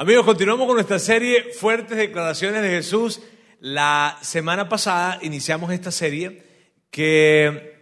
Amigos, continuamos con nuestra serie Fuertes Declaraciones de Jesús. La semana pasada iniciamos esta serie que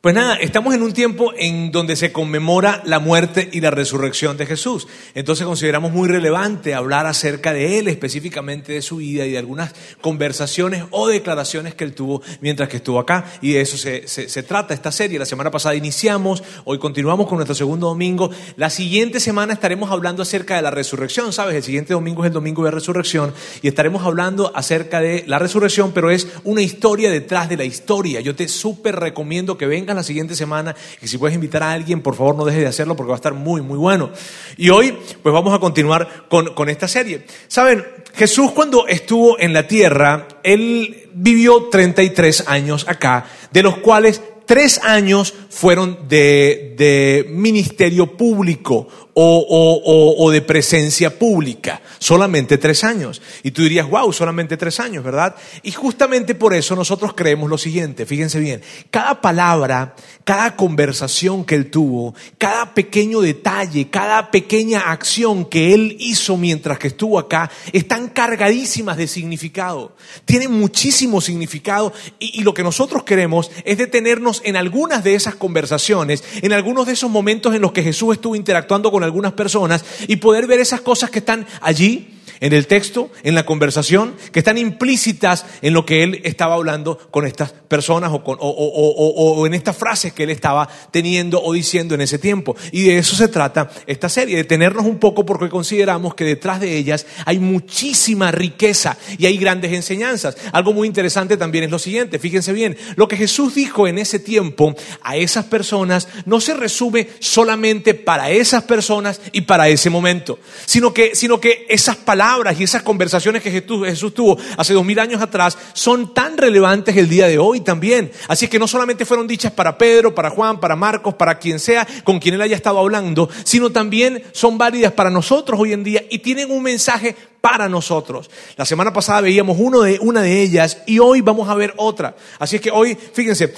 pues nada, estamos en un tiempo en donde se conmemora la muerte y la resurrección de Jesús. Entonces consideramos muy relevante hablar acerca de Él, específicamente de su vida y de algunas conversaciones o declaraciones que Él tuvo mientras que estuvo acá. Y de eso se, se trata esta serie. La semana pasada iniciamos, hoy continuamos con nuestro segundo domingo. La siguiente semana estaremos hablando acerca de la resurrección, ¿sabes? El siguiente domingo es el domingo de resurrección y estaremos hablando acerca de la resurrección, pero es una historia detrás de la historia. Yo te súper recomiendo que vengas la siguiente semana y si puedes invitar a alguien, por favor no dejes de hacerlo porque va a estar muy, muy bueno. Y hoy, pues vamos a continuar con, con esta serie. Saben, Jesús cuando estuvo en la tierra, él vivió 33 años acá, de los cuales tres años fueron de, de ministerio público o, de presencia pública. Solamente tres años. Y tú dirías, wow, solamente tres años, ¿verdad? Y justamente por eso nosotros creemos lo siguiente, fíjense bien, cada palabra, cada conversación que él tuvo, cada pequeño detalle, cada pequeña acción que él hizo mientras que estuvo acá, están cargadísimas de significado. Tienen muchísimo significado y, y lo que nosotros queremos es detenernos en algunas de esas conversaciones, en algunos de esos momentos en los que Jesús estuvo interactuando con algunas personas y poder ver esas cosas que están allí en el texto, en la conversación, que están implícitas en lo que él estaba hablando con estas personas o, en estas frases que él estaba teniendo o diciendo en ese tiempo. Y de eso se trata esta serie, de tenernos un poco porque consideramos que detrás de ellas hay muchísima riqueza y hay grandes enseñanzas. Algo muy interesante también es lo siguiente, fíjense bien, lo que Jesús dijo en ese tiempo a esas personas no se resume solamente para esas personas y para ese momento, sino que, sino que esas palabras y esas conversaciones que Jesús, tuvo hace dos mil años atrás son tan relevantes el día de hoy también. Así que no solamente fueron dichas para Pedro, para Juan, para Marcos, para quien sea con quien él haya estado hablando, sino también son válidas para nosotros hoy en día y tienen un mensaje para nosotros. La semana pasada veíamos una de ellas y hoy vamos a ver otra. Así es que hoy, fíjense,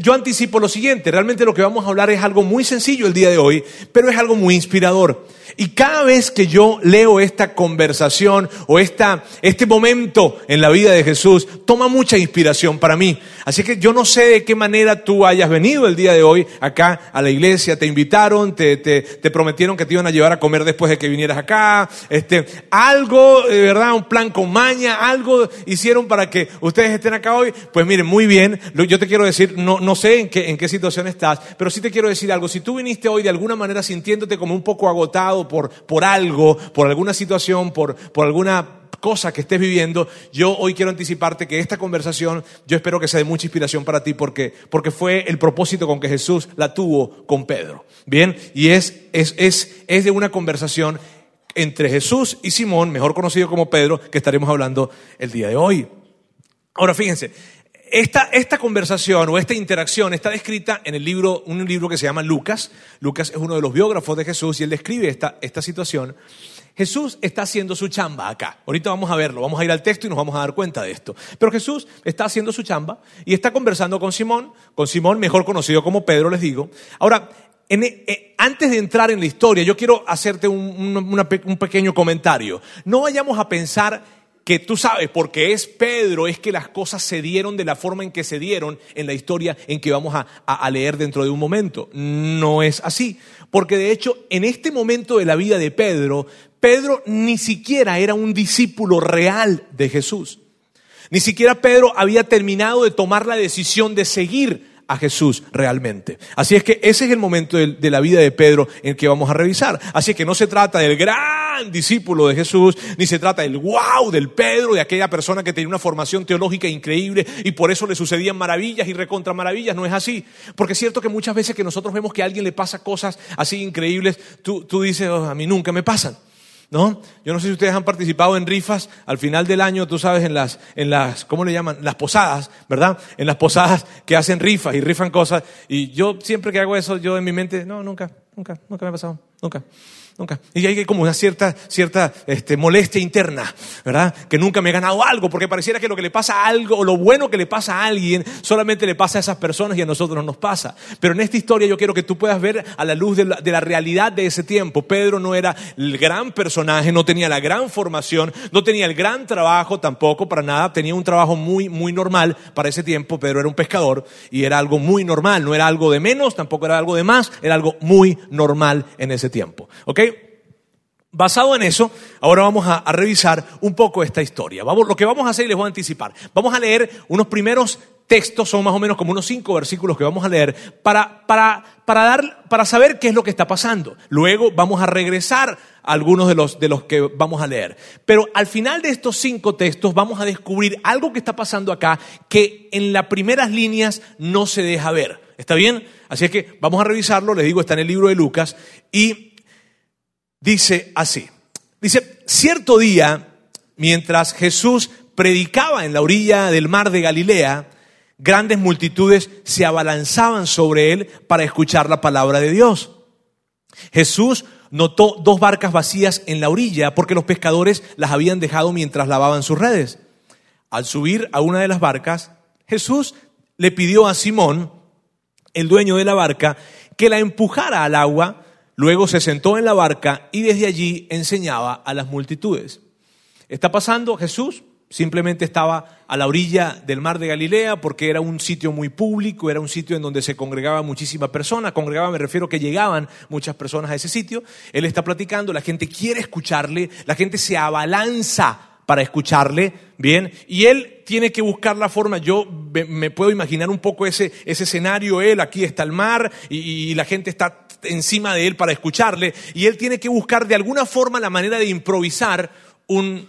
yo anticipo lo siguiente, realmente lo que vamos a hablar es algo muy sencillo el día de hoy, pero es algo muy inspirador. Y cada vez que yo leo esta conversación o esta, este momento en la vida de Jesús, toma mucha inspiración para mí. Así que yo no sé de qué manera tú hayas venido el día de hoy acá a la iglesia, te invitaron, te, te, prometieron que te iban a llevar a comer después de que vinieras acá, este, algo verdad, un plan con maña, algo hicieron para que ustedes estén acá hoy. Pues miren, muy bien. Yo te quiero decir, no, no sé en qué, en qué situación estás, pero sí te quiero decir algo. Si tú viniste hoy de alguna manera sintiéndote como un poco agotado por, por algo, por alguna situación, por, por alguna cosa que estés viviendo, yo hoy quiero anticiparte que esta conversación yo espero que sea de mucha inspiración para ti porque, porque fue el propósito con que Jesús la tuvo con Pedro. Bien, y es, es, es, es de una conversación entre Jesús y Simón, mejor conocido como Pedro, que estaremos hablando el día de hoy. Ahora fíjense, esta, conversación o esta interacción está descrita en el libro, un libro que se llama Lucas. Lucas es uno de los biógrafos de Jesús y él describe esta, situación. Jesús está haciendo su chamba acá. Ahorita vamos a verlo, vamos a ir al texto y nos vamos a dar cuenta de esto. Pero Jesús está haciendo su chamba y está conversando con Simón, con Simón mejor conocido como Pedro, les digo. Ahora, e, eh, antes de entrar en la historia, yo quiero hacerte un, pequeño comentario. No vayamos a pensar que tú sabes, porque es Pedro, es que las cosas se dieron de la forma en que se dieron en la historia en que vamos a, a, leer dentro de un momento. No es así. Porque de hecho, en este momento de la vida de Pedro, Pedro ni siquiera era un discípulo real de Jesús. Ni siquiera Pedro había terminado de tomar la decisión de seguir a Jesús realmente. Así es que ese es el momento de, la vida de Pedro en que vamos a revisar. Así es que no se trata del gran discípulo de Jesús, ni se trata del wow del Pedro, de aquella persona que tenía una formación teológica increíble y por eso le sucedían maravillas y recontra maravillas. No es así. Porque es cierto que muchas veces que nosotros vemos que a alguien le pasa cosas así increíbles, tú, tú dices, oh, a mí nunca me pasan. ¿No? Yo no sé si ustedes han participado en rifas al final del año, tú sabes, en las, en las, ¿cómo le llaman? Las posadas, ¿verdad? En las posadas que hacen rifas y rifan cosas. Y yo siempre que hago eso, yo en mi mente, no, nunca, nunca, nunca me ha pasado, nunca. nunca. Y hay como una cierta, cierta este, molestia interna, ¿verdad? Que nunca me he ganado algo, porque pareciera que lo que le pasa a algo, o lo bueno que le pasa a alguien, solamente le pasa a esas personas y a nosotros no nos pasa. Pero en esta historia yo quiero que tú puedas ver a la luz de la, realidad de ese tiempo. Pedro no era el gran personaje, no tenía la gran formación, no tenía el gran trabajo tampoco, para nada, tenía un trabajo muy, muy normal para ese tiempo. Pedro era un pescador y era algo muy normal, no era algo de menos, tampoco era algo de más, era algo muy normal en ese tiempo. ¿Ok? Basado en eso, ahora vamos a, revisar un poco esta historia. Vamos, lo que vamos a hacer, y les voy a anticipar, vamos a leer unos primeros textos, son más o menos como unos cinco versículos que vamos a leer, para, para, para, dar, para saber qué es lo que está pasando. Luego vamos a regresar a algunos de los, de los que vamos a leer. Pero al final de estos cinco textos vamos a descubrir algo que está pasando acá que en las primeras líneas no se deja ver. ¿Está bien? Así es que vamos a revisarlo, les digo, está en el libro de Lucas y dice así. Dice, cierto día, mientras Jesús predicaba en la orilla del mar de Galilea, grandes multitudes se abalanzaban sobre él para escuchar la palabra de Dios. Jesús notó dos barcas vacías en la orilla porque los pescadores las habían dejado mientras lavaban sus redes. Al subir a una de las barcas, Jesús le pidió a Simón, el dueño de la barca, que la empujara al agua Luego se sentó en la barca y desde allí enseñaba a las multitudes. Está pasando Jesús, simplemente estaba a la orilla del mar de Galilea porque era un sitio muy público, era un sitio en donde se congregaba muchísima persona, congregaba me refiero que llegaban muchas personas a ese sitio, él está platicando, la gente quiere escucharle, la gente se abalanza para escucharle, bien, y él tiene que buscar la forma, yo me puedo imaginar un poco ese, ese escenario, él, aquí está el mar y la gente está encima de él para escucharle y él tiene que buscar de alguna forma la manera de improvisar un,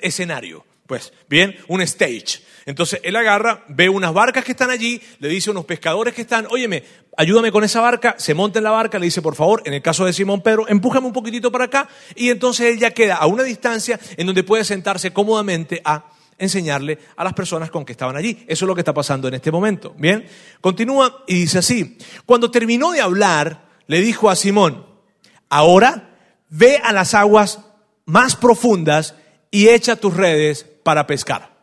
escenario. Pues bien, un stage. Entonces él agarra, ve unas barcas que están allí, le dice a unos pescadores que están, óyeme, ayúdame con esa barca, se monta en la barca, le dice, por favor, en el caso de Simón Pedro, empújame un poquitito para acá, y entonces él ya queda a una distancia en donde puede sentarse cómodamente a enseñarle a las personas con que estaban allí. Eso es lo que está pasando en este momento. Bien, continúa y dice así, cuando terminó de hablar, le dijo a Simón, ahora ve a las aguas más profundas y echa tus redes para pescar.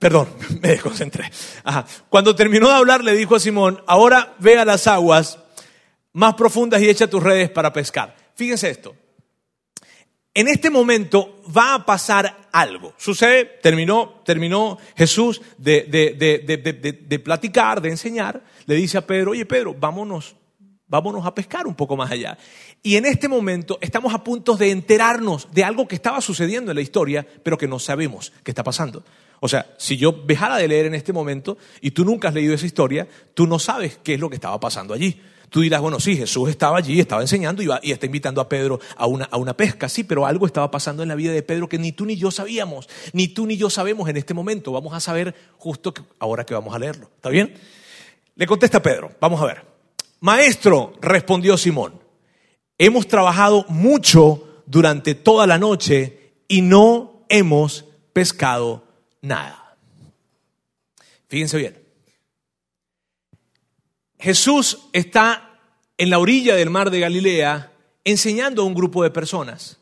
Perdón, me desconcentré. Cuando terminó de hablar, le dijo a Simón, ahora ve a las aguas más profundas y echa tus redes para pescar. Fíjense esto en este momento va a pasar algo. Sucede, terminó, terminó Jesús de, de, platicar, de enseñar, le dice a Pedro, oye Pedro, vámonos, vámonos a pescar un poco más allá. Y en este momento estamos a punto de enterarnos de algo que estaba sucediendo en la historia, pero que no sabemos qué está pasando. O sea, si yo dejara de leer en este momento y tú nunca has leído esa historia, tú no sabes qué es lo que estaba pasando allí. Tú dirás, bueno, sí, Jesús estaba allí, estaba enseñando y, está invitando a Pedro a una, pesca, sí, pero algo estaba pasando en la vida de Pedro que ni tú ni yo sabíamos, ni tú ni yo sabemos en este momento. Vamos a saber justo ahora que vamos a leerlo. ¿Está bien? Le contesta Pedro, vamos a ver. Maestro, respondió Simón, hemos trabajado mucho durante toda la noche y no hemos pescado nada. Fíjense bien. Jesús está en la orilla del mar de Galilea enseñando a un grupo de personas.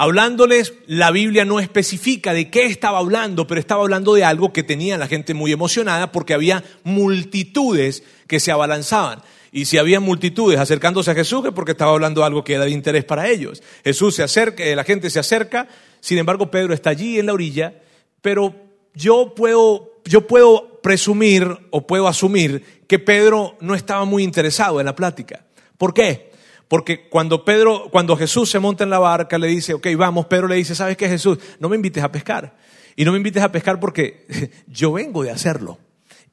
Hablándoles, la Biblia no especifica de qué estaba hablando, pero estaba hablando de algo que tenía la gente muy emocionada porque había multitudes que se abalanzaban. Y si había multitudes acercándose a Jesús es porque estaba hablando algo que era de interés para ellos. Jesús se acerca, la gente se acerca, sin embargo Pedro está allí en la orilla, pero yo puedo, yo puedo presumir o puedo asumir que Pedro no estaba muy interesado en la plática. ¿Por qué? Porque cuando Pedro, cuando Jesús se monta en la barca, le dice, ok, vamos, Pedro le dice, ¿sabes qué, Jesús? No me invites a pescar. Y no me invites a pescar porque yo vengo de hacerlo.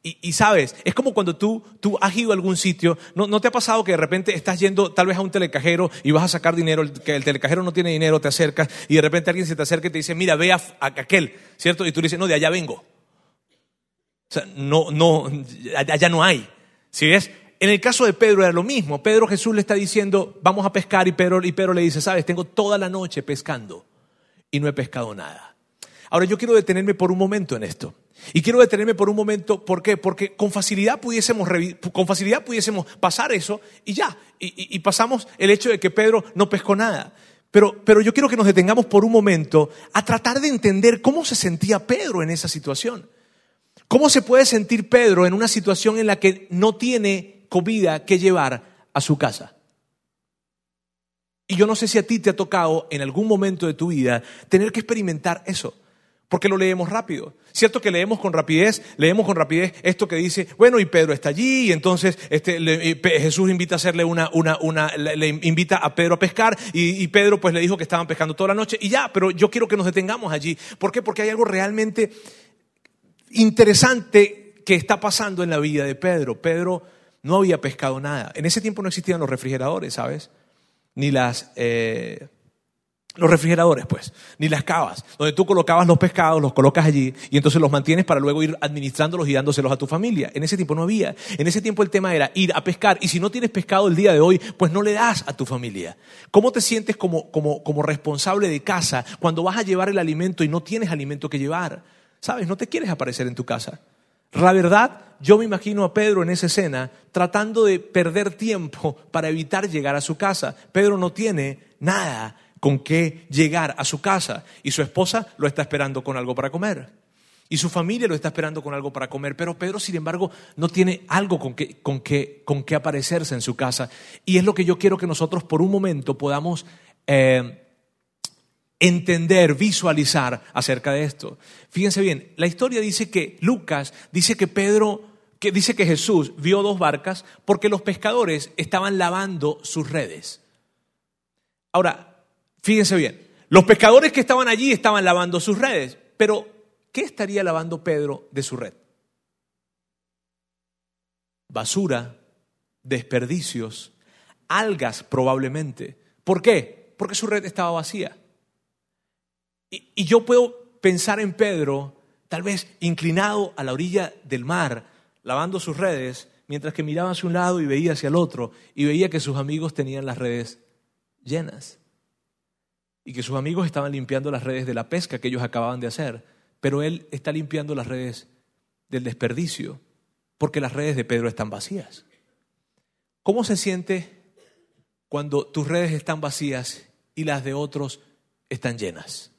Y, sabes, es como cuando tú, tú has ido a algún sitio, ¿no, ¿no te ha pasado que de repente estás yendo tal vez a un telecajero y vas a sacar dinero, que el telecajero no tiene dinero, te acercas y de repente alguien se te acerca y te dice, mira, ve a, aquel, ¿cierto? Y tú le dices, no, de allá vengo. O sea, no, no, allá no hay. Si ves, en el caso de Pedro era lo mismo. Pedro Jesús le está diciendo, vamos a pescar y Pedro, y Pedro le dice, sabes, tengo toda la noche pescando y no he pescado nada. Ahora yo quiero detenerme por un momento en esto. Y quiero detenerme por un momento, ¿por qué? Porque con facilidad pudiésemos, con facilidad pudiésemos pasar eso y ya, y, pasamos el hecho de que Pedro no pescó nada. Pero, pero yo quiero que nos detengamos por un momento a tratar de entender cómo se sentía Pedro en esa situación. ¿Cómo se puede sentir Pedro en una situación en la que no tiene comida que llevar a su casa? Y yo no sé si a ti te ha tocado en algún momento de tu vida tener que experimentar eso. Porque lo leemos rápido. Cierto que leemos con rapidez, leemos con rapidez esto que dice, bueno, y Pedro está allí, y entonces este, Jesús invita a hacerle una, una, una le, invita a Pedro a pescar, y, Pedro pues le dijo que estaban pescando toda la noche, y ya, pero yo quiero que nos detengamos allí. ¿Por qué? Porque hay algo realmente interesante que está pasando en la vida de Pedro. Pedro no había pescado nada. En ese tiempo no existían los refrigeradores, ¿sabes? Ni las... Eh, los refrigeradores, pues, ni las cavas, donde tú colocabas los pescados, los colocas allí y entonces los mantienes para luego ir administrándolos y dándoselos a tu familia. En ese tiempo no había. En ese tiempo el tema era ir a pescar y si no tienes pescado el día de hoy, pues no le das a tu familia. ¿Cómo te sientes como, como, como responsable de casa cuando vas a llevar el alimento y no tienes alimento que llevar? ¿Sabes? No te quieres aparecer en tu casa. La verdad, yo me imagino a Pedro en esa escena tratando de perder tiempo para evitar llegar a su casa. Pedro no tiene nada con qué llegar a su casa y su esposa lo está esperando con algo para comer. Y su familia lo está esperando con algo para comer, pero Pedro, sin embargo, no tiene algo con qué, con con aparecerse en su casa. Y es lo que yo quiero que nosotros por un momento podamos eh, entender, visualizar acerca de esto. Fíjense bien, la historia dice que Lucas dice que Pedro, que dice que Jesús vio dos barcas porque los pescadores estaban lavando sus redes. Ahora, Fíjense bien, los pescadores que estaban allí estaban lavando sus redes, pero ¿qué estaría lavando Pedro de su red? Basura, desperdicios, algas probablemente. ¿Por qué? Porque su red estaba vacía. Y, yo puedo pensar en Pedro, tal vez inclinado a la orilla del mar, lavando sus redes, mientras que miraba hacia un lado y veía hacia el otro, y veía que sus amigos tenían las redes llenas y que sus amigos estaban limpiando las redes de la pesca que ellos acababan de hacer, pero él está limpiando las redes del desperdicio, porque las redes de Pedro están vacías. ¿Cómo se siente cuando tus redes están vacías y las de otros están llenas?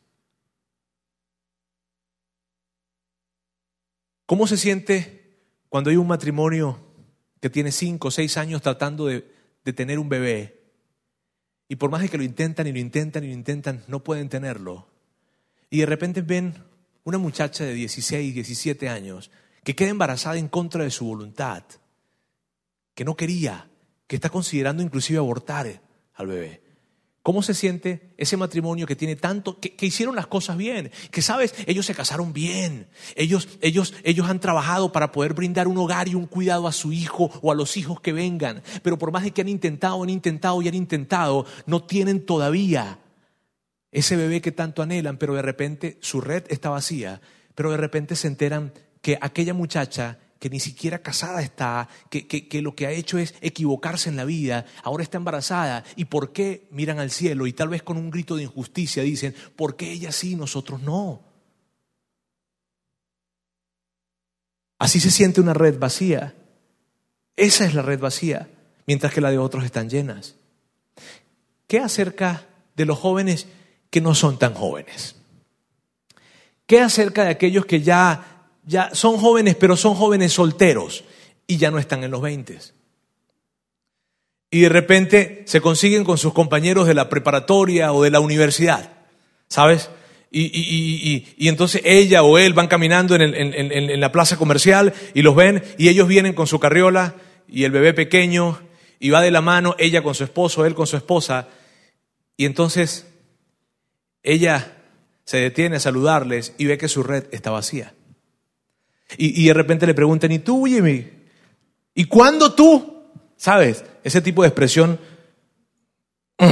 ¿Cómo se siente cuando hay un matrimonio que tiene cinco o seis años tratando de, de tener un bebé y por más de que lo intentan y lo intentan y lo intentan, no pueden tenerlo. Y de repente ven una muchacha de 16, 17 años que queda embarazada en contra de su voluntad, que no quería, que está considerando inclusive abortar al bebé. ¿Cómo se siente ese matrimonio que tiene tanto, que, hicieron las cosas bien? Que sabes, ellos se casaron bien. Ellos, ellos, ellos han trabajado para poder brindar un hogar y un cuidado a su hijo o a los hijos que vengan. Pero por más de que han intentado, han intentado y han intentado, no tienen todavía ese bebé que tanto anhelan, pero de repente su red está vacía. Pero de repente se enteran que aquella muchacha que ni siquiera casada está, que, lo que ha hecho es equivocarse en la vida, ahora está embarazada, ¿y por qué miran al cielo? Y tal vez con un grito de injusticia dicen, ¿por qué ella sí, nosotros no? Así se siente una red vacía. Esa es la red vacía, mientras que la de otros están llenas. ¿Qué acerca de los jóvenes que no son tan jóvenes? ¿Qué acerca de aquellos que ya ya son jóvenes, pero son jóvenes solteros y ya no están en los 20. Y de repente se consiguen con sus compañeros de la preparatoria o de la universidad, ¿sabes? Y, entonces ella o él van caminando en, en, la plaza comercial y los ven y ellos vienen con su carriola y el bebé pequeño y va de la mano ella con su esposo, él con su esposa. Y entonces ella se detiene a saludarles y ve que su red está vacía. Y, de repente le preguntan, ¿y tú, Jimmy? ¿Y cuándo tú? ¿Sabes? Ese tipo de expresión.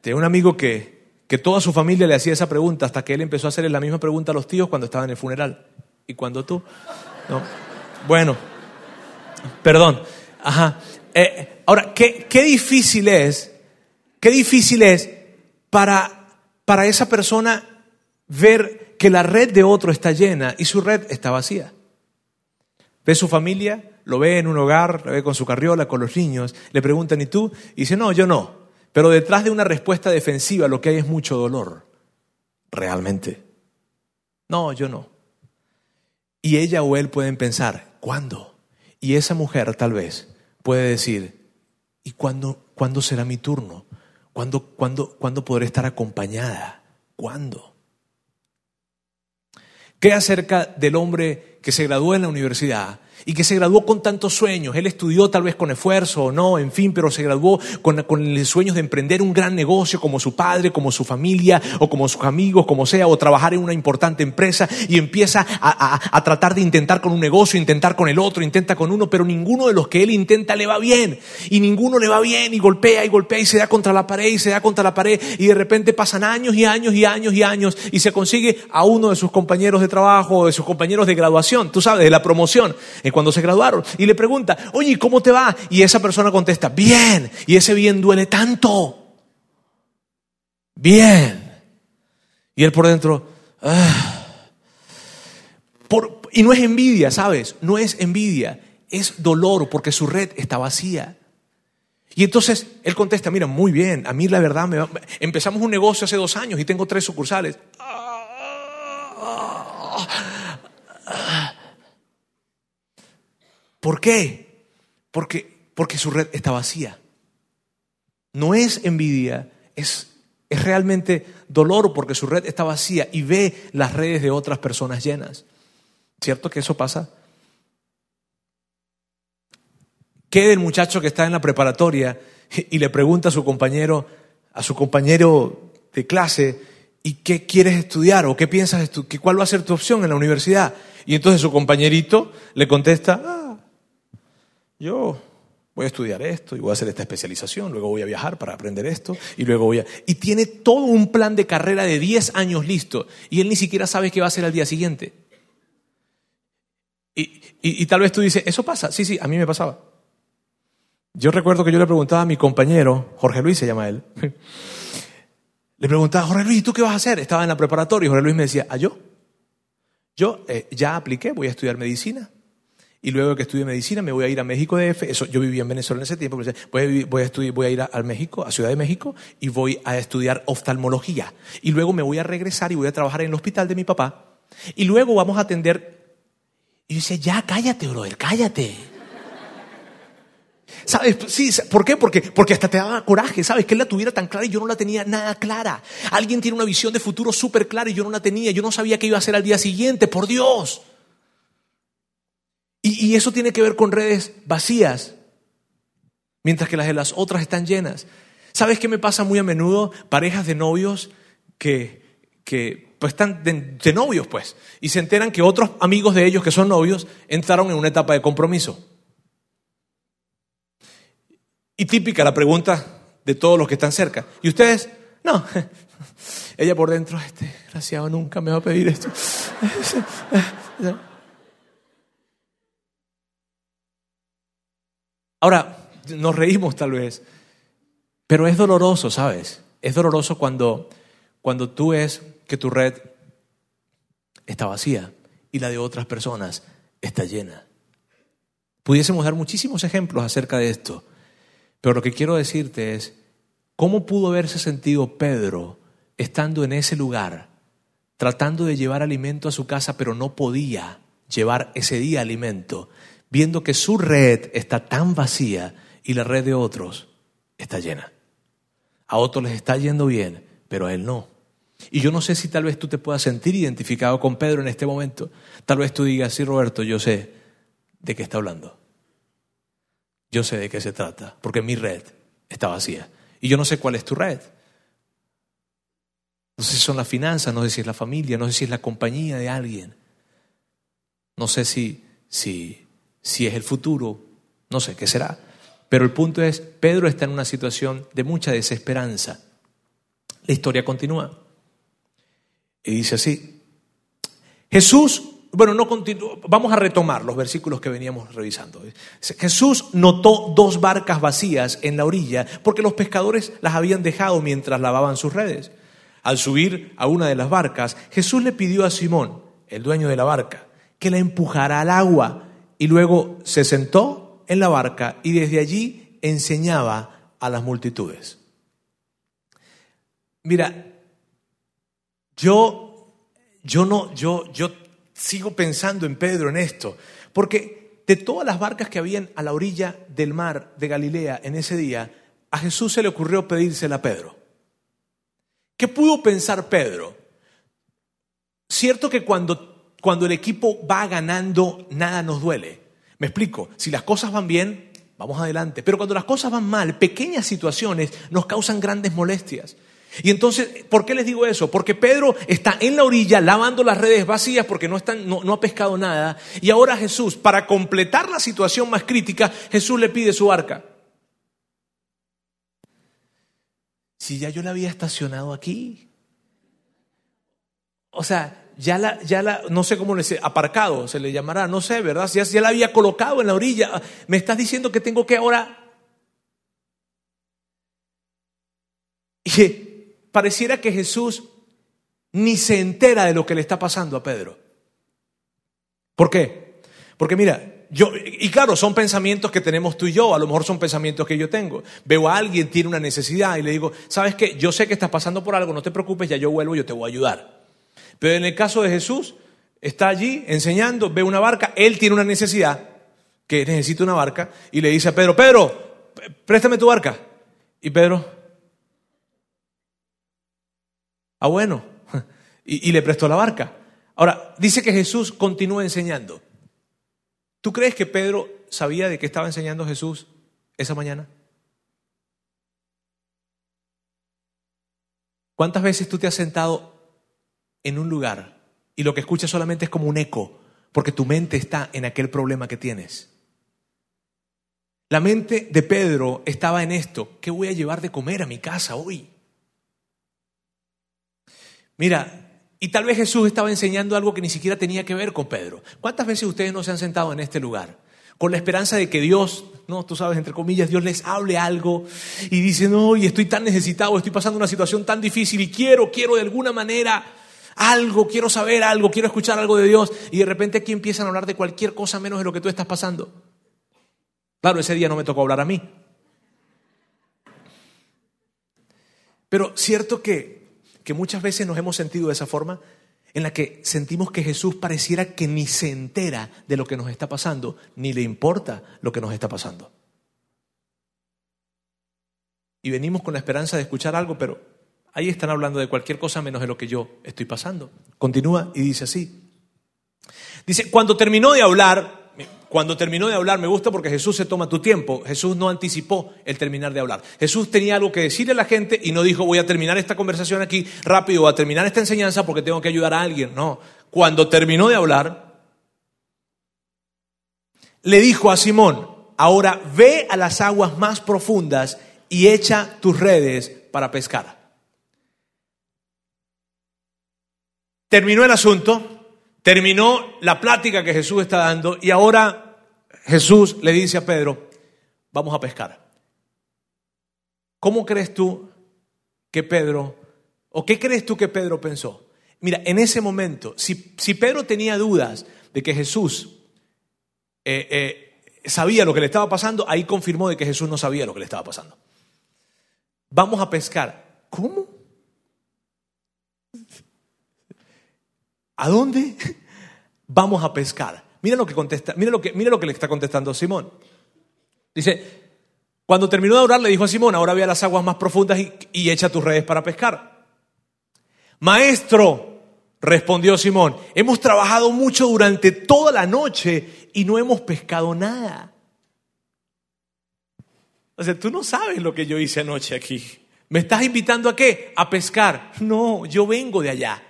Tengo un amigo que, que toda su familia le hacía esa pregunta hasta que él empezó a hacerle la misma pregunta a los tíos cuando estaba en el funeral. ¿Y cuándo tú? No. Bueno, perdón. Ajá. Eh, ahora, ¿qué, qué difícil es, qué difícil es para, para esa persona ver que la red de otro está llena y su red está vacía. Ve su familia, lo ve en un hogar, lo ve con su carriola, con los niños, le preguntan, ¿y tú? Y dice, no, yo no. Pero detrás de una respuesta defensiva lo que hay es mucho dolor. Realmente. No, yo no. Y ella o él pueden pensar, ¿cuándo? Y esa mujer tal vez puede decir, ¿y cuándo, ¿cuándo será mi turno? ¿Cuándo, cuándo, ¿Cuándo podré estar acompañada? ¿Cuándo? ¿Qué acerca del hombre que se graduó en la universidad y que se graduó con tantos sueños. Él estudió tal vez con esfuerzo o no, en fin, pero se graduó con, con sueños de emprender un gran negocio como su padre, como su familia o como sus amigos, como sea, o trabajar en una importante empresa y empieza a, tratar de intentar con un negocio, intentar con el otro, intenta con uno, pero ninguno de los que él intenta le va bien y ninguno le va bien y golpea y golpea y se da contra la pared y se da contra la pared y de repente pasan años y años y años y años y se consigue a uno de sus compañeros de trabajo o de sus compañeros de graduación, tú sabes, de la promoción cuando se graduaron. Y le pregunta, oye, ¿cómo te va? Y esa persona contesta, bien. Y ese bien duele tanto. Bien. Y él por dentro, ah". y no es envidia, ¿sabes? No es envidia, es dolor porque su red está vacía. Y entonces él contesta, mira, muy bien, a mí la verdad, me empezamos un negocio hace dos años y tengo tres sucursales. ¿Por qué? Porque, porque su red está vacía. No es envidia, es, es realmente dolor porque su red está vacía y ve las redes de otras personas llenas. ¿Cierto que eso pasa? ¿Qué del muchacho que está en la preparatoria y le pregunta a su compañero, a su compañero de clase, ¿y qué quieres estudiar? ¿O qué piensas estudiar? ¿Cuál va a ser tu opción en la universidad? Y entonces su compañerito le contesta, ah, yo voy a estudiar esto y voy a hacer esta especialización, luego voy a viajar para aprender esto y luego voy a... Y tiene todo un plan de carrera de 10 años listo y él ni siquiera sabe qué va a hacer al día siguiente. Y, y, tal vez tú dices, ¿eso pasa? Sí, sí, a mí me pasaba. Yo recuerdo que yo le preguntaba a mi compañero, Jorge Luis se llama él, le preguntaba, Jorge Luis, ¿y tú qué vas a hacer? Estaba en la preparatoria y Jorge Luis me decía, ¿ah, yo? Yo eh, ya apliqué, voy a estudiar medicina y luego que estudie medicina me voy a ir a México DF, eso, yo vivía en Venezuela en ese tiempo, voy a, voy a, estudiar, voy a ir a, México, a Ciudad de México, y voy a estudiar oftalmología. Y luego me voy a regresar y voy a trabajar en el hospital de mi papá. Y luego vamos a atender. Y dice, ya, cállate, brother, cállate. ¿Sabes? Sí, ¿por qué? Porque, porque hasta te daba coraje, ¿sabes? Que él la tuviera tan clara y yo no la tenía nada clara. Alguien tiene una visión de futuro súper clara y yo no la tenía. Yo no sabía qué iba a hacer al día siguiente, por Dios. Y, eso tiene que ver con redes vacías, mientras que las de las otras están llenas. ¿Sabes qué me pasa muy a menudo? Parejas de novios que, que pues están de, novios, pues, y se enteran que otros amigos de ellos que son novios entraron en una etapa de compromiso. Y típica la pregunta de todos los que están cerca. ¿Y ustedes? No. Ella por dentro, este desgraciado nunca me va a pedir esto. Ahora, nos reímos tal vez, pero es doloroso, ¿sabes? Es doloroso cuando, cuando tú ves que tu red está vacía y la de otras personas está llena. Pudiésemos dar muchísimos ejemplos acerca de esto, pero lo que quiero decirte es, ¿cómo pudo haberse sentido Pedro estando en ese lugar, tratando de llevar alimento a su casa, pero no podía llevar ese día alimento? Viendo que su red está tan vacía y la red de otros está llena. A otros les está yendo bien, pero a él no. Y yo no sé si tal vez tú te puedas sentir identificado con Pedro en este momento. Tal vez tú digas, sí, Roberto, yo sé de qué está hablando. Yo sé de qué se trata, porque mi red está vacía. Y yo no sé cuál es tu red. No sé si son las finanzas, no sé si es la familia, no sé si es la compañía de alguien. No sé si, si si es el futuro, no sé qué será. Pero el punto es, Pedro está en una situación de mucha desesperanza. La historia continúa. Y dice así, Jesús, bueno, no continúa, vamos a retomar los versículos que veníamos revisando. Jesús notó dos barcas vacías en la orilla porque los pescadores las habían dejado mientras lavaban sus redes. Al subir a una de las barcas, Jesús le pidió a Simón, el dueño de la barca, que la empujara al agua y luego se sentó en la barca y desde allí enseñaba a las multitudes. Mira, yo, yo no, yo, yo sigo pensando en Pedro en esto, porque de todas las barcas que habían a la orilla del mar de Galilea en ese día, a Jesús se le ocurrió pedírsela a Pedro. ¿Qué pudo pensar Pedro? Cierto que cuando, cuando el equipo va ganando, nada nos duele. Me explico, si las cosas van bien, vamos adelante. Pero cuando las cosas van mal, pequeñas situaciones nos causan grandes molestias. Y entonces, ¿por qué les digo eso? Porque Pedro está en la orilla lavando las redes vacías porque no, están, no, ha pescado nada. Y ahora Jesús, para completar la situación más crítica, Jesús le pide su arca. Si ya yo la había estacionado aquí. O sea, ya la, ya la, no sé cómo le sé, aparcado se le llamará, no sé, ¿verdad? Ya, ya la había colocado en la orilla. Me estás diciendo que tengo que ahora. Y pareciera que Jesús ni se entera de lo que le está pasando a Pedro. ¿Por qué? Porque mira, yo, y claro, son pensamientos que tenemos tú y yo, a lo mejor son pensamientos que yo tengo. Veo a alguien, tiene una necesidad y le digo, ¿sabes qué? Yo sé que estás pasando por algo, no te preocupes, ya yo vuelvo, yo te voy a ayudar. Pero en el caso de Jesús, está allí enseñando, ve una barca, él tiene una necesidad, que necesita una barca, y le dice a Pedro, Pedro, préstame tu barca. Y Pedro, Ah, bueno. Y, le prestó la barca. Ahora, dice que Jesús continúa enseñando. ¿Tú crees que Pedro sabía de qué estaba enseñando Jesús esa mañana? ¿Cuántas veces tú te has sentado en un lugar y lo que escuchas solamente es como un eco, porque tu mente está en aquel problema que tienes? La mente de Pedro estaba en esto, ¿qué voy a llevar de comer a mi casa hoy? Mira, y tal vez Jesús estaba enseñando algo que ni siquiera tenía que ver con Pedro. ¿Cuántas veces ustedes no se han sentado en este lugar? Con la esperanza de que Dios, no, tú sabes, entre comillas, Dios les hable algo y dicen, no, y estoy tan necesitado, estoy pasando una situación tan difícil y quiero, quiero de alguna manera algo, quiero saber algo, quiero escuchar algo de Dios. Y de repente aquí empiezan a hablar de cualquier cosa menos de lo que tú estás pasando. Claro, ese día no me tocó hablar a mí. Pero cierto que que muchas veces nos hemos sentido de esa forma, en la que sentimos que Jesús pareciera que ni se entera de lo que nos está pasando, ni le importa lo que nos está pasando. Y venimos con la esperanza de escuchar algo, pero ahí están hablando de cualquier cosa menos de lo que yo estoy pasando. Continúa y dice así. Dice, cuando terminó de hablar, cuando terminó de hablar, me gusta porque Jesús se toma tu tiempo. Jesús no anticipó el terminar de hablar. Jesús tenía algo que decirle a la gente y no dijo voy a terminar esta conversación aquí rápido, voy a terminar esta enseñanza porque tengo que ayudar a alguien. No. Cuando terminó de hablar, le dijo a Simón, ahora ve a las aguas más profundas y echa tus redes para pescar. Terminó el asunto, Terminó la plática que Jesús está dando y ahora Jesús le dice a Pedro, vamos a pescar. ¿Cómo crees tú que Pedro, o qué crees tú que Pedro pensó? Mira, en ese momento, si, Pedro tenía dudas de que Jesús eh, eh, sabía lo que le estaba pasando, ahí confirmó de que Jesús no sabía lo que le estaba pasando. Vamos a pescar. ¿Cómo? ¿A dónde? Vamos a pescar. Mira lo que contesta, mira lo que, mira lo que le está contestando Simón. Dice, cuando terminó de orar le dijo a Simón, ahora ve a las aguas más profundas y, y echa tus redes para pescar. Maestro, respondió Simón, hemos trabajado mucho durante toda la noche y no hemos pescado nada. O sea, tú no sabes lo que yo hice anoche aquí. ¿Me estás invitando a qué? A pescar. No, yo vengo de allá.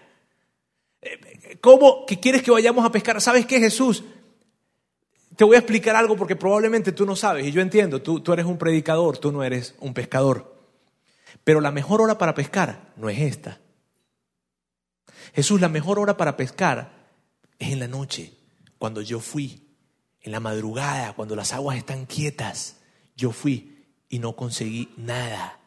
¿Cómo que quieres que vayamos a pescar? ¿Sabes qué, Jesús? Te voy a explicar algo porque probablemente tú no sabes y yo entiendo, tú eres un predicador, tú no eres un pescador. Pero la mejor hora para pescar no es esta. Jesús, la mejor hora para pescar es en la noche, cuando yo fui, en la madrugada, cuando las aguas están quietas. Yo fui y no conseguí nada.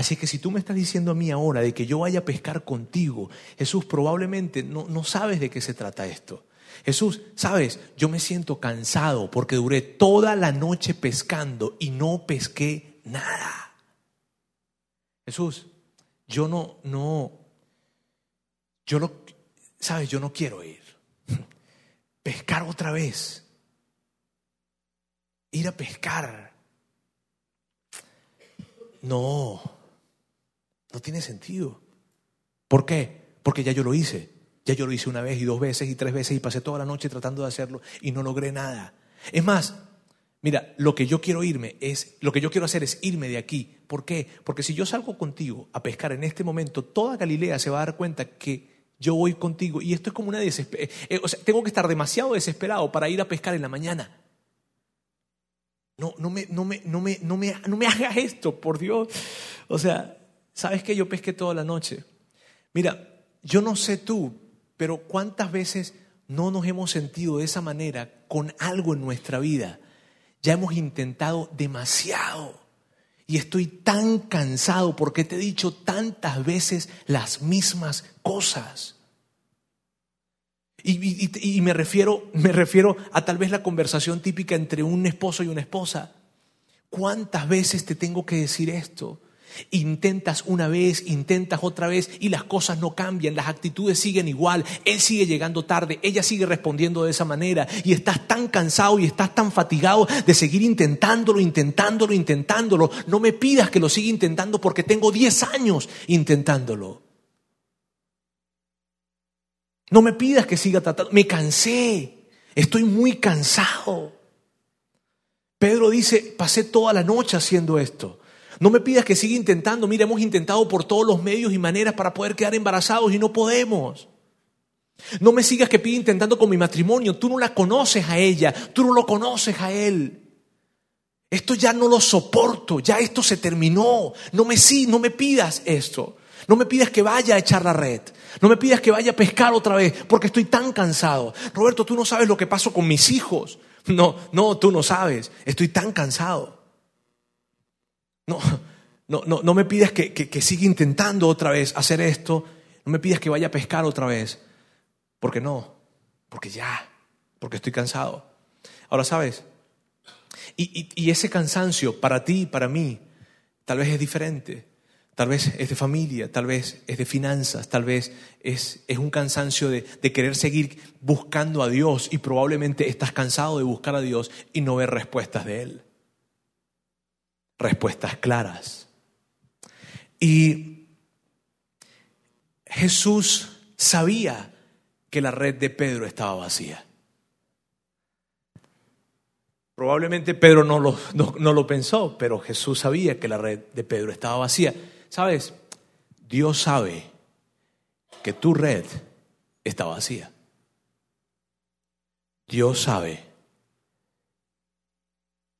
Así que si tú me estás diciendo a mí ahora de que yo vaya a pescar contigo, Jesús, probablemente no, no sabes de qué se trata esto. Jesús, sabes, yo me siento cansado porque duré toda la noche pescando y no pesqué nada. Jesús, yo no, no, yo lo, sabes, yo no quiero ir. Pescar otra vez. Ir a pescar. No, no tiene sentido. ¿Por qué? Porque ya yo lo hice. Ya yo lo hice una vez y dos veces y tres veces y pasé toda la noche tratando de hacerlo y no logré nada. Es más, mira, lo que yo quiero irme es, lo que yo quiero hacer es irme de aquí. ¿Por qué? Porque si yo salgo contigo a pescar en este momento, toda Galilea se va a dar cuenta que yo voy contigo y esto es como una desesperación. Eh, sea, tengo que estar demasiado desesperado para ir a pescar en la mañana. No, no me, no me, no me, no me, no me hagas esto, por Dios. O sea, ¿sabes que Yo pesqué toda la noche. Mira, yo no sé tú, pero ¿cuántas veces no nos hemos sentido de esa manera con algo en nuestra vida? Ya hemos intentado demasiado. Y estoy tan cansado porque te he dicho tantas veces las mismas cosas. Y, me, refiero, me refiero a tal vez la conversación típica entre un esposo y una esposa. ¿Cuántas veces te tengo que decir esto? Intentas una vez, intentas otra vez y las cosas no cambian, las actitudes siguen igual, él sigue llegando tarde, ella sigue respondiendo de esa manera y estás tan cansado y estás tan fatigado de seguir intentándolo, intentándolo, intentándolo. No me pidas que lo siga intentando porque tengo 10 años intentándolo. No me pidas que siga tratando, me cansé, estoy muy cansado. Pedro dice, pasé toda la noche haciendo esto. No me pidas que siga intentando. Mira, hemos intentado por todos los medios y maneras para poder quedar embarazados y no podemos. No me sigas que pida intentando con mi matrimonio. Tú no la conoces a ella, tú no lo conoces a él. Esto ya no lo soporto, ya esto se terminó. No me, no me pidas esto. No me pidas que vaya a echar la red. No me pidas que vaya a pescar otra vez porque estoy tan cansado. Roberto, tú no sabes lo que pasó con mis hijos. No, no, tú no sabes. Estoy tan cansado. No, no, no, no me pidas que, que, siga intentando otra vez hacer esto. No me pidas que vaya a pescar otra vez. Porque no, porque ya, porque estoy cansado. Ahora, ¿sabes? Y, y, ese cansancio para ti y para mí tal vez es diferente. Tal vez es de familia, tal vez es de finanzas, tal vez es, es un cansancio de, de, querer seguir buscando a Dios y probablemente estás cansado de buscar a Dios y no ver respuestas de Él respuestas claras. Y Jesús sabía que la red de Pedro estaba vacía. Probablemente Pedro no lo, no, lo, pensó, pero Jesús sabía que la red de Pedro estaba vacía. ¿Sabes? Dios sabe que tu red está vacía. Dios sabe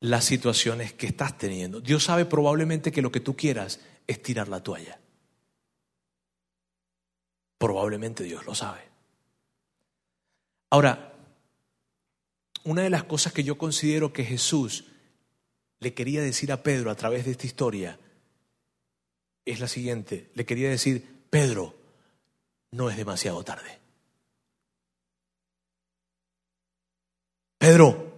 las situaciones que estás teniendo. Dios sabe probablemente que lo que tú quieras es tirar la toalla. Probablemente Dios lo sabe. Ahora, una de las cosas que yo considero que Jesús le quería decir a Pedro a través de esta historia es la siguiente. Le quería decir, Pedro, no es demasiado tarde. Pedro,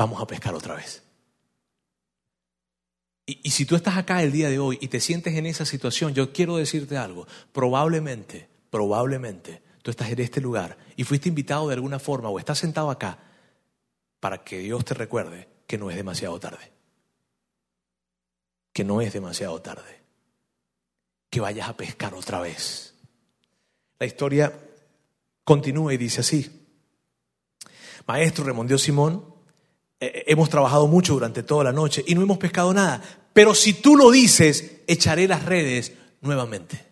vamos a pescar otra vez. Y, si tú estás acá el día de hoy y te sientes en esa situación, yo quiero decirte algo. Probablemente, probablemente, tú estás en este lugar y fuiste invitado de alguna forma o estás sentado acá para que Dios te recuerde que no es demasiado tarde. Que no es demasiado tarde. Que vayas a pescar otra vez. La historia continúa y dice así. Maestro, respondió Simón, eh, eh, hemos trabajado mucho durante toda la noche y no hemos pescado nada. Pero si tú lo dices, echaré las redes nuevamente.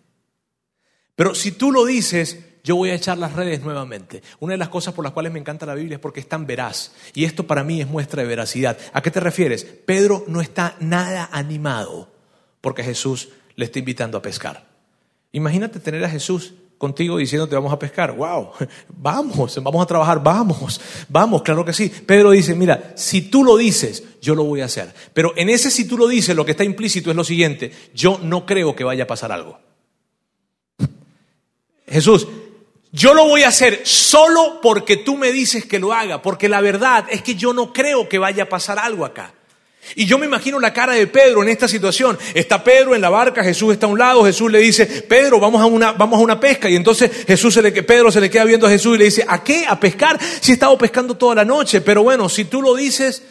Pero si tú lo dices, yo voy a echar las redes nuevamente. Una de las cosas por las cuales me encanta la Biblia es porque es tan veraz. Y esto para mí es muestra de veracidad. ¿A qué te refieres? Pedro no está nada animado porque Jesús le está invitando a pescar. Imagínate tener a Jesús contigo diciéndote vamos a pescar. Wow, vamos, vamos a trabajar, vamos, vamos, claro que sí. Pedro dice, mira, si tú lo dices, yo lo voy a hacer. Pero en ese si tú lo dices, lo que está implícito es lo siguiente, yo no creo que vaya a pasar algo. Jesús, yo lo voy a hacer solo porque tú me dices que lo haga, porque la verdad es que yo no creo que vaya a pasar algo acá. Y yo me imagino la cara de Pedro en esta situación. Está Pedro en la barca, Jesús está a un lado, Jesús le dice, Pedro, vamos a una, vamos a una pesca. Y entonces Jesús Pedro se le queda viendo a Jesús y le dice, ¿a qué? ¿A pescar? Si he estado pescando toda la noche. Pero bueno, si tú lo dices,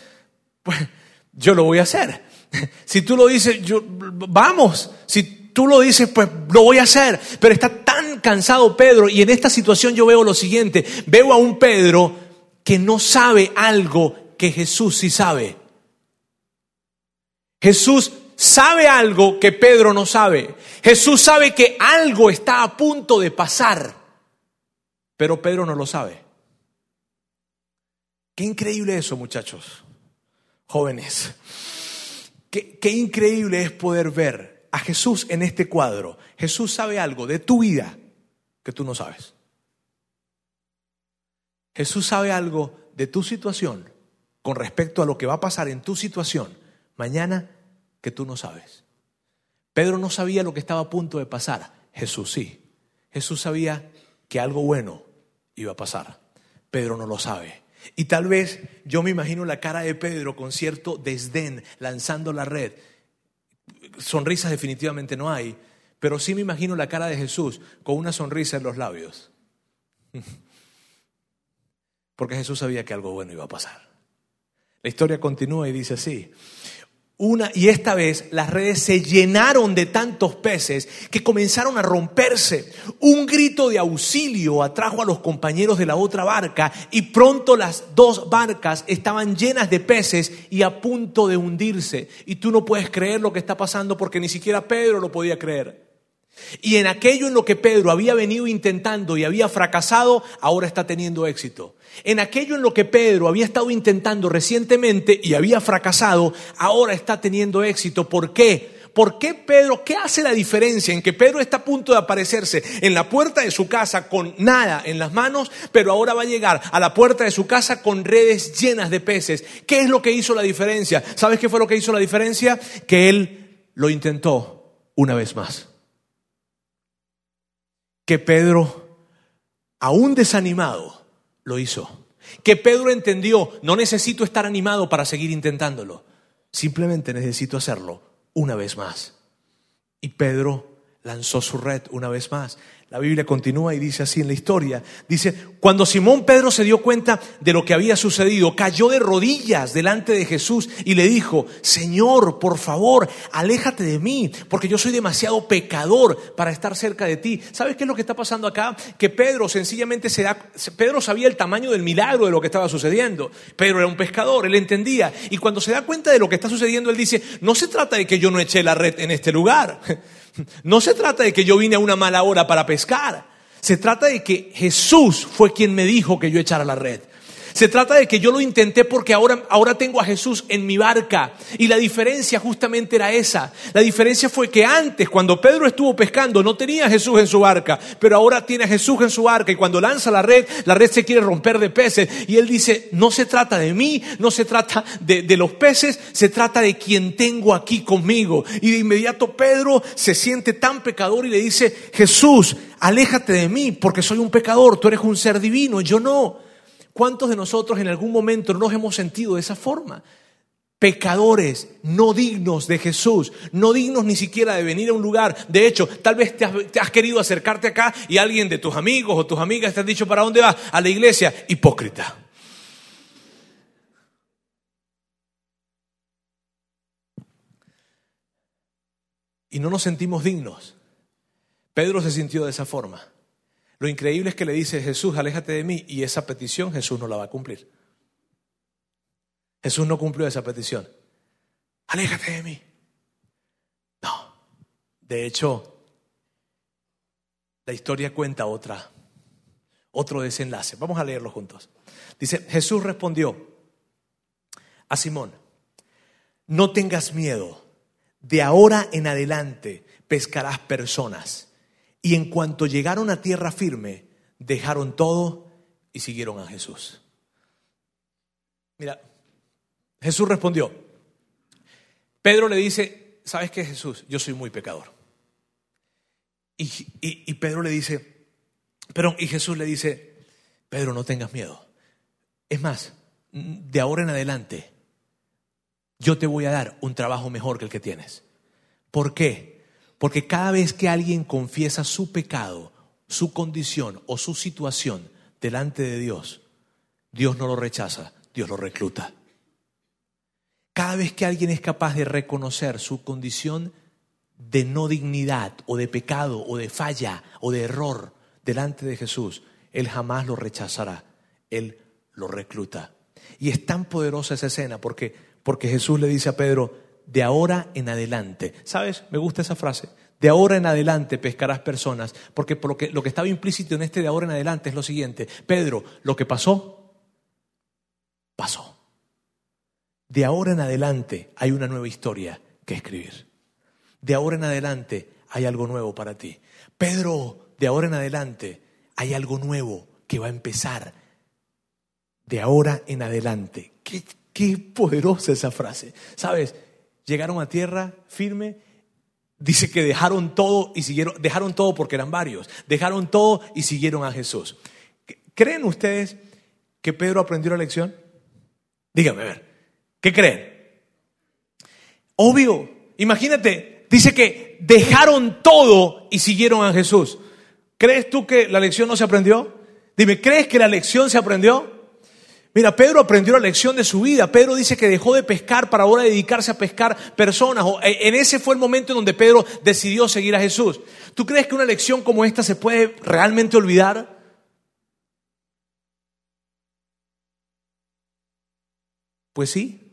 pues yo lo voy a hacer. Si tú lo dices, yo, vamos. Si tú lo dices, pues lo voy a hacer. Pero está tan cansado Pedro y en esta situación yo veo lo siguiente. Veo a un Pedro que no sabe algo que Jesús sí sabe. Jesús sabe algo que Pedro no sabe. Jesús sabe que algo está a punto de pasar, pero Pedro no lo sabe. Qué increíble eso, muchachos, jóvenes. Qué, increíble es poder ver a Jesús en este cuadro. Jesús sabe algo de tu vida que tú no sabes. Jesús sabe algo de tu situación con respecto a lo que va a pasar en tu situación mañana que tú no sabes. Pedro no sabía lo que estaba a punto de pasar. Jesús sí. Jesús sabía que algo bueno iba a pasar. Pedro no lo sabe. Y tal vez yo me imagino la cara de Pedro con cierto desdén lanzando la red sonrisas definitivamente no hay, pero sí me imagino la cara de Jesús con una sonrisa en los labios. Porque Jesús sabía que algo bueno iba a pasar. La historia continúa y dice así. Una, y esta vez las redes se llenaron de tantos peces que comenzaron a romperse. Un grito de auxilio atrajo a los compañeros de la otra barca y pronto las dos barcas estaban llenas de peces y a punto de hundirse. Y tú no puedes creer lo que está pasando porque ni siquiera Pedro lo podía creer. Y en aquello en lo que Pedro había venido intentando y había fracasado, ahora está teniendo éxito. En aquello en lo que Pedro había estado intentando recientemente y había fracasado, ahora está teniendo éxito. ¿Por qué? ¿Por qué Pedro? ¿Qué hace la diferencia en que Pedro está a punto de aparecerse en la puerta de su casa con nada en las manos, pero ahora va a llegar a la puerta de su casa con redes llenas de peces? ¿Qué es lo que hizo la diferencia? ¿Sabes qué fue lo que hizo la diferencia? Que él lo intentó una vez más. Que Pedro, aún desanimado, lo hizo. Que Pedro entendió, no necesito estar animado para seguir intentándolo, simplemente necesito hacerlo una vez más. Y Pedro lanzó su red una vez más. La Biblia continúa y dice así en la historia. Dice, cuando Simón Pedro se dio cuenta de lo que había sucedido, cayó de rodillas delante de Jesús y le dijo, Señor, por favor, aléjate de mí, porque yo soy demasiado pecador para estar cerca de ti. ¿Sabes qué es lo que está pasando acá? Que Pedro sencillamente se da, Pedro sabía el tamaño del milagro de lo que estaba sucediendo. Pedro era un pescador, él entendía. Y cuando se da cuenta de lo que está sucediendo, él dice, no se trata de que yo no eché la red en este lugar. No se trata de que yo vine a una mala hora para pescar. Se trata de que Jesús fue quien me dijo que yo echara la red. Se trata de que yo lo intenté porque ahora, ahora tengo a Jesús en mi barca. Y la diferencia justamente era esa. La diferencia fue que antes, cuando Pedro estuvo pescando, no tenía a Jesús en su barca, pero ahora tiene a Jesús en su barca. Y cuando lanza la red, la red se quiere romper de peces. Y él dice, no se trata de mí, no se trata de, de los peces, se trata de quien tengo aquí conmigo. Y de inmediato Pedro se siente tan pecador y le dice, Jesús, aléjate de mí porque soy un pecador, tú eres un ser divino, yo no. ¿Cuántos de nosotros en algún momento nos hemos sentido de esa forma? Pecadores, no dignos de Jesús, no dignos ni siquiera de venir a un lugar. De hecho, tal vez te has, querido acercarte acá y alguien de tus amigos o tus amigas te ha dicho, ¿para dónde vas? A la iglesia. Hipócrita. Y no nos sentimos dignos. Pedro se sintió de esa forma. Lo increíble es que le dice Jesús, aléjate de mí, y esa petición Jesús no la va a cumplir. Jesús no cumplió esa petición. Aléjate de mí. No. De hecho, la historia cuenta otra, otro desenlace. Vamos a leerlo juntos. Dice, Jesús respondió a Simón, no tengas miedo, de ahora en adelante pescarás personas. Y en cuanto llegaron a tierra firme, dejaron todo y siguieron a Jesús. Mira, Jesús respondió. Pedro le dice, ¿sabes qué Jesús? Yo soy muy pecador. Y, Pedro le dice, pero y Jesús le dice, Pedro, no tengas miedo. Es más, de ahora en adelante, yo te voy a dar un trabajo mejor que el que tienes. ¿Por qué? Porque cada vez que alguien confiesa su pecado, su condición o su situación delante de Dios, Dios no lo rechaza, Dios lo recluta. Cada vez que alguien es capaz de reconocer su condición de no dignidad o de pecado o de falla o de error delante de Jesús, Él jamás lo rechazará, Él lo recluta. Y es tan poderosa esa escena porque, porque Jesús le dice a Pedro, de ahora en adelante, ¿sabes? Me gusta esa frase, de ahora en adelante pescarás personas, porque por lo, que, lo que estaba implícito en este de ahora en adelante es lo siguiente, Pedro, lo que pasó, pasó. De ahora en adelante hay una nueva historia que escribir de ahora en adelante hay algo nuevo para ti. Pedro, de ahora en adelante hay algo nuevo que va a empezar. De ahora en adelante. Qué, qué poderosa esa frase. ¿Sabes? Llegaron a tierra firme. Dice que dejaron todo y siguieron, dejaron todo porque eran varios. Dejaron todo y siguieron a Jesús. ¿Creen ustedes que Pedro aprendió la lección? Dígame, a ver, ¿qué creen? Obvio, imagínate, dice que dejaron todo y siguieron a Jesús. ¿Crees tú que la lección no se aprendió? Dime, ¿crees que la lección se aprendió? Mira, Pedro aprendió la lección de su vida. Pedro dice que dejó de pescar para ahora dedicarse a pescar personas. Eh, en ese fue el momento en donde Pedro decidió seguir a Jesús. ¿Tú crees que una lección como esta se puede realmente olvidar? Pues sí,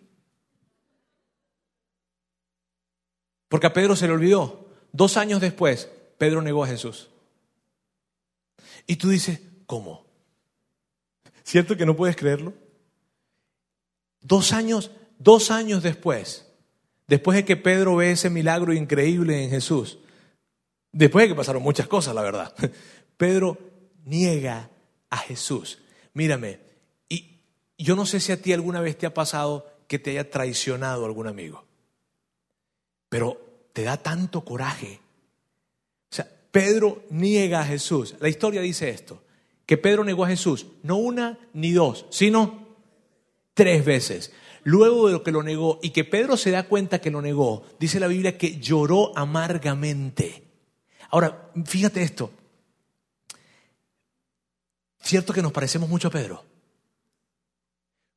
Porque a Pedro se le olvidó. Dos años después, Pedro negó a Jesús. Y tú dices, ¿cómo? ¿Cierto que no puedes creerlo? Dos años, dos años después, después de que Pedro ve ese milagro increíble en Jesús, después de que pasaron muchas cosas, la verdad, Pedro niega a Jesús. Mírame, y yo no sé si a ti alguna vez te ha pasado que te haya traicionado algún amigo. Pero te da tanto coraje. O sea, Pedro niega a Jesús. La historia dice esto, que Pedro negó a Jesús, no una ni dos, sino tres veces. Luego de lo que lo negó y que Pedro se da cuenta que lo negó, dice la Biblia que lloró amargamente. Ahora, fíjate esto. Cierto que nos parecemos mucho a Pedro.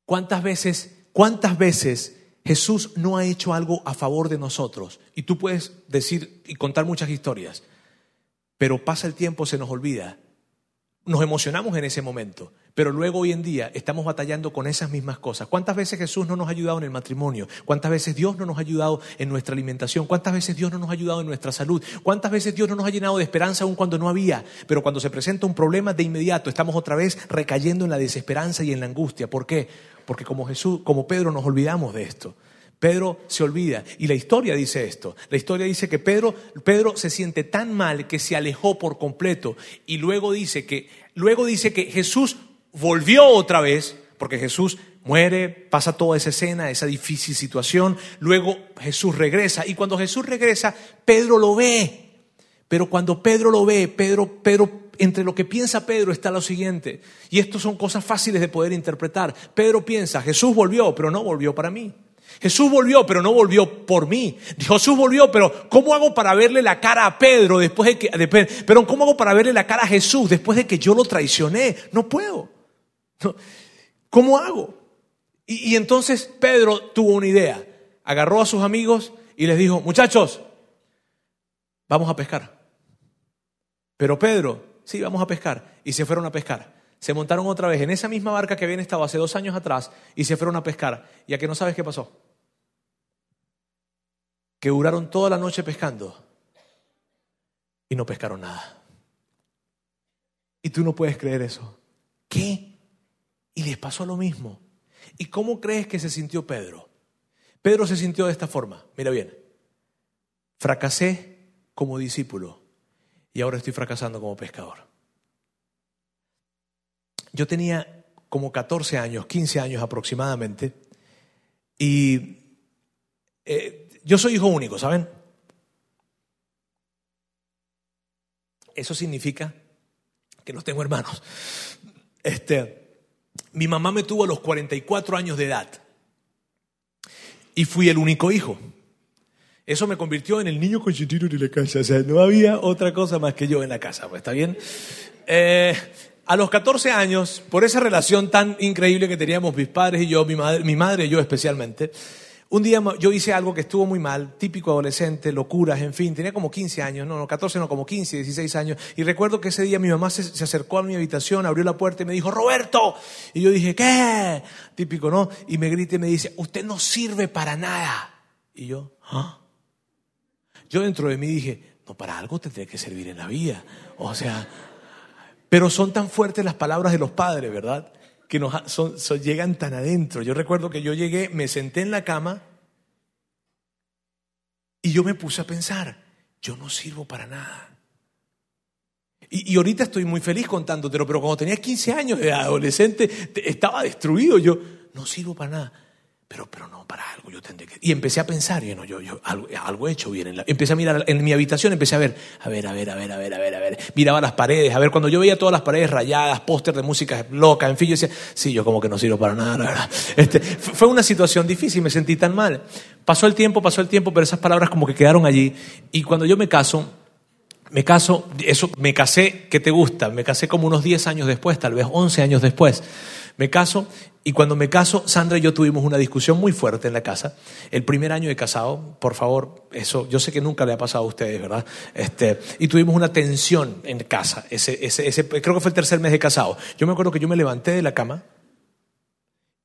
¿Cuántas veces, cuántas veces Jesús no ha hecho algo a favor de nosotros. Y tú puedes decir y contar muchas historias, pero pasa el tiempo, se nos olvida. Nos emocionamos en ese momento, pero luego hoy en día estamos batallando con esas mismas cosas. ¿Cuántas veces Jesús no nos ha ayudado en el matrimonio? ¿Cuántas veces Dios no nos ha ayudado en nuestra alimentación? ¿Cuántas veces Dios no nos ha ayudado en nuestra salud? ¿Cuántas veces Dios no nos ha llenado de esperanza aun cuando no había? Pero cuando se presenta un problema, de inmediato estamos otra vez recayendo en la desesperanza y en la angustia. ¿Por qué? Porque como Jesús, como Pedro nos olvidamos de esto. Pedro se olvida. Y la historia dice esto. La historia dice que Pedro, Pedro se siente tan mal que se alejó por completo. Y luego dice que, luego dice que Jesús volvió otra vez, porque Jesús muere, pasa toda esa escena, esa difícil situación. Luego Jesús regresa. Y cuando Jesús regresa, Pedro lo ve. Pero cuando Pedro lo ve, Pedro, Pedro entre lo que piensa Pedro está lo siguiente, y esto son cosas fáciles de poder interpretar. Pedro piensa, Jesús volvió, pero no volvió para mí. Jesús volvió, pero no volvió por mí. Jesús volvió, pero ¿cómo hago para verle la cara a Pedro después de que... pero ¿cómo hago para verle la cara a Jesús después de que yo lo traicioné? No puedo. ¿Cómo hago? Y, entonces Pedro tuvo una idea. Agarró a sus amigos y les dijo, muchachos, vamos a pescar. Pero Pedro, sí, vamos a pescar. Y se fueron a pescar. Se montaron otra vez en esa misma barca que habían estado hace dos años atrás y se fueron a pescar. ¿Y a que no sabes qué pasó? Que duraron toda la noche pescando y no pescaron nada. Y tú no puedes creer eso. ¿Qué? Y les pasó lo mismo. ¿Y cómo crees que se sintió Pedro? Pedro se sintió de esta forma. Mira bien. Fracasé como discípulo y ahora estoy fracasando como pescador. Yo tenía como 14 años, 15 años aproximadamente, y eh, yo soy hijo único, ¿saben? Eso significa que no tengo hermanos. Este, mi mamá me tuvo a los 44 años de edad y fui el único hijo. Eso me convirtió en el niño consentido de la casa. O sea, no había otra cosa más que yo en la casa. Pues, ¿Está bien? Eh, a los 14 años, por esa relación tan increíble que teníamos mis padres y yo, mi madre, mi madre y yo especialmente, un día yo hice algo que estuvo muy mal, típico adolescente, locuras, en fin, tenía como 15 años, no, no 14, no, como 15, 16 años. Y recuerdo que ese día mi mamá se, acercó a mi habitación, abrió la puerta y me dijo, Roberto. Y yo dije, ¿qué? Típico, ¿no? Y me grita y me dice, usted no sirve para nada. Y yo, ¿ah? Yo dentro de mí dije, no, para algo tendría que servir en la vida. O sea, pero son tan fuertes las palabras de los padres, ¿verdad? Que nos, llegan tan adentro. Yo recuerdo que yo llegué, me senté en la cama y yo me puse a pensar, yo no sirvo para nada. Y, y, ahorita estoy muy feliz contándotelo, pero cuando tenía 15 años de adolescente estaba destruido. Yo no sirvo para nada. Pero, pero no, para algo yo tendré que... Y empecé a pensar, y no, yo, yo algo, he hecho bien. Empecé a mirar en mi habitación, empecé a ver, a ver, a ver, a ver, a ver, a ver, a ver. Miraba las paredes, a ver, cuando yo veía todas las paredes rayadas, póster de música loca, en fin, yo decía, sí, yo como que no sirvo para nada, verdad. Este, fue una situación difícil, me sentí tan mal. Pasó el tiempo, pasó el tiempo, pero esas palabras como que quedaron allí. Y cuando yo me caso, me caso, eso, me casé, ¿qué te gusta? Me casé como unos 10 años después, tal vez 11 años después. Me caso y cuando me caso, Sandra y yo tuvimos una discusión muy fuerte en la casa. El primer año de casado, por favor, eso yo sé que nunca le ha pasado a ustedes, ¿verdad? Este, y tuvimos una tensión en casa. Ese, ese, ese, creo que fue el tercer mes de casado. Yo me acuerdo que yo me levanté de la cama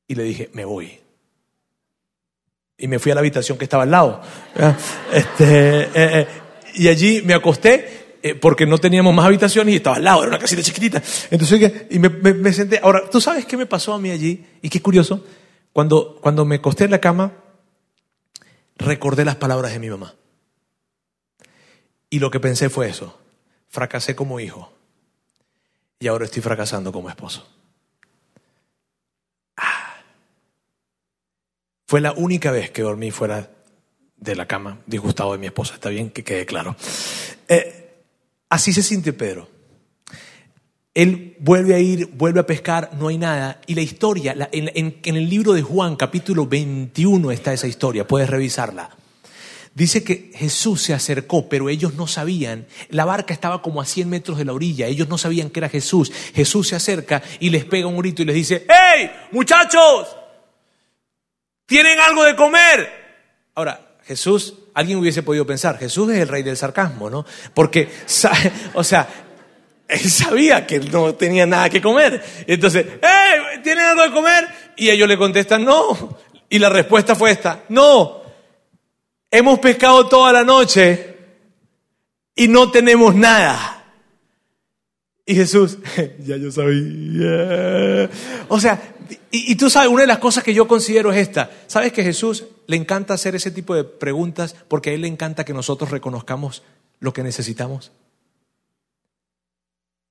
y le dije, me voy. Y me fui a la habitación que estaba al lado. Este, eh, eh, y allí me acosté eh, porque no teníamos más habitaciones y estaba al lado, era una casita chiquitita. Entonces, y me, senté. Ahora, ¿tú sabes qué me pasó a mí allí? Y qué curioso, cuando, cuando me acosté en la cama, recordé las palabras de mi mamá. Y lo que pensé fue eso, fracasé como hijo y ahora estoy fracasando como esposo. Ah. Fue la única vez que dormí fuera de la cama, disgustado de mi esposa, está bien que quede claro. Eh, Así se siente Pedro. Él vuelve a ir, vuelve a pescar, no hay nada. Y la historia, en, el libro de Juan, capítulo 21, está esa historia, puedes revisarla. Dice que Jesús se acercó, pero ellos no sabían. La barca estaba como a 100 metros de la orilla, ellos no sabían que era Jesús. Jesús se acerca y les pega un grito y les dice, ¡Hey, muchachos! ¿Tienen algo de comer? Ahora, Jesús alguien hubiese podido pensar, Jesús es el rey del sarcasmo, ¿no? Porque, o sea, él sabía que no tenía nada que comer. Entonces, ¡eh! ¿Tienen algo de comer? Y ellos le contestan, no. Y la respuesta fue esta, no. Hemos pescado toda la noche y no tenemos nada. Y Jesús, ya yo sabía. O sea, y, tú sabes, una de las cosas que yo considero es esta. ¿Sabes que Jesús le encanta hacer ese tipo de preguntas porque a Él le encanta que nosotros reconozcamos lo que necesitamos?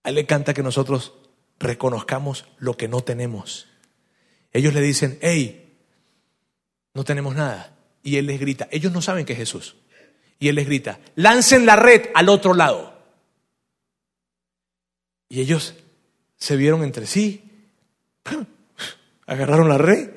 A Él le encanta que nosotros reconozcamos lo que no tenemos. Ellos le dicen, hey, no tenemos nada. Y Él les grita, ellos no saben que es Jesús. Y Él les grita, lancen la red al otro lado. Y ellos se vieron entre sí, agarraron la red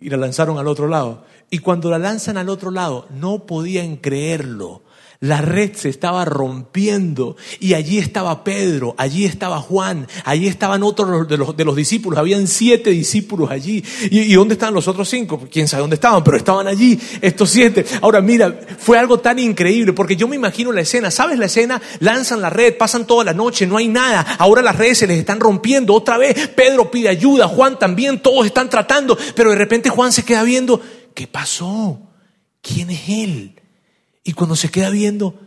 y la lanzaron al otro lado. Y cuando la lanzan al otro lado, no podían creerlo. La red se estaba rompiendo y allí estaba Pedro, allí estaba Juan, allí estaban otros de los, de los discípulos, habían siete discípulos allí. ¿Y, dónde estaban los otros cinco? Quién sabe dónde estaban, pero estaban allí estos siete. Ahora mira, fue algo tan increíble porque yo me imagino la escena, ¿sabes la escena? Lanzan la red, pasan toda la noche, no hay nada, ahora las redes se les están rompiendo otra vez, Pedro pide ayuda, Juan también, todos están tratando, pero de repente Juan se queda viendo, ¿qué pasó? ¿Quién es él? Y cuando se queda viendo,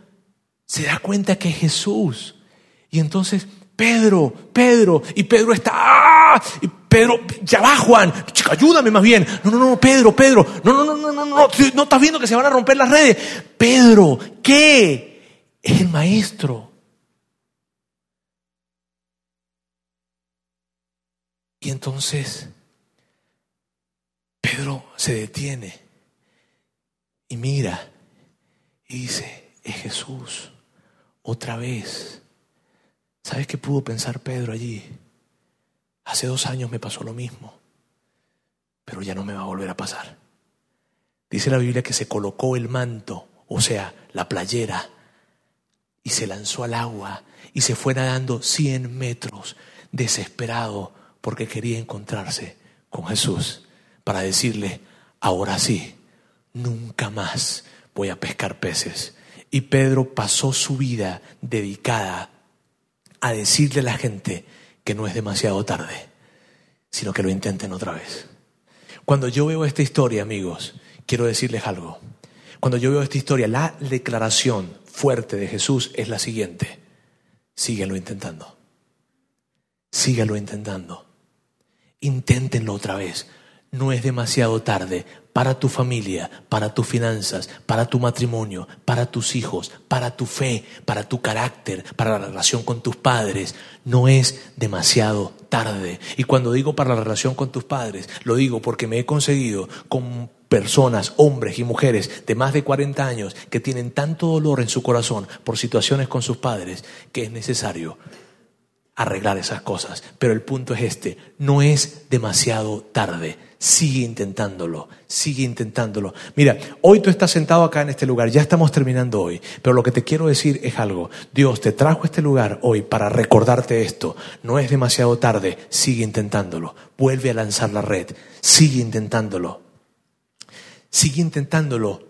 se da cuenta que es Jesús. Y entonces, Pedro, Pedro, y Pedro está, ¡ah! Y Pedro, ya va Juan, chica, ayúdame más bien. No, no, no, Pedro, Pedro, no, no, no, no, no, no, no estás viendo que se van a romper las redes. Pedro, ¿qué? Es el maestro. Y entonces Pedro se detiene y mira y dice, es Jesús, otra vez. ¿Sabes qué pudo pensar Pedro allí? Hace dos años me pasó lo mismo, pero ya no me va a volver a pasar. Dice la Biblia que se colocó el manto, o sea, la playera, y se lanzó al agua y se fue nadando cien metros, desesperado porque quería encontrarse con Jesús para decirle, ahora sí, nunca más voy a pescar peces. Y Pedro pasó su vida dedicada a decirle a la gente que no es demasiado tarde, sino que lo intenten otra vez. Cuando yo veo esta historia, amigos, quiero decirles algo. Cuando yo veo esta historia, la declaración fuerte de Jesús es la siguiente. Síguelo intentando. Síguelo intentando. Inténtenlo otra vez no es demasiado tarde para tu familia, para tus finanzas, para tu matrimonio, para tus hijos, para tu fe, para tu carácter, para la relación con tus padres. No es demasiado tarde. Y cuando digo para la relación con tus padres, lo digo porque me he conseguido con personas, hombres y mujeres de más de 40 años que tienen tanto dolor en su corazón por situaciones con sus padres que es necesario arreglar esas cosas. Pero el punto es este, no es demasiado tarde. Sigue intentándolo, sigue intentándolo. Mira, hoy tú estás sentado acá en este lugar, ya estamos terminando hoy, pero lo que te quiero decir es algo. Dios te trajo a este lugar hoy para recordarte esto. No es demasiado tarde, sigue intentándolo. Vuelve a lanzar la red, sigue intentándolo. Sigue intentándolo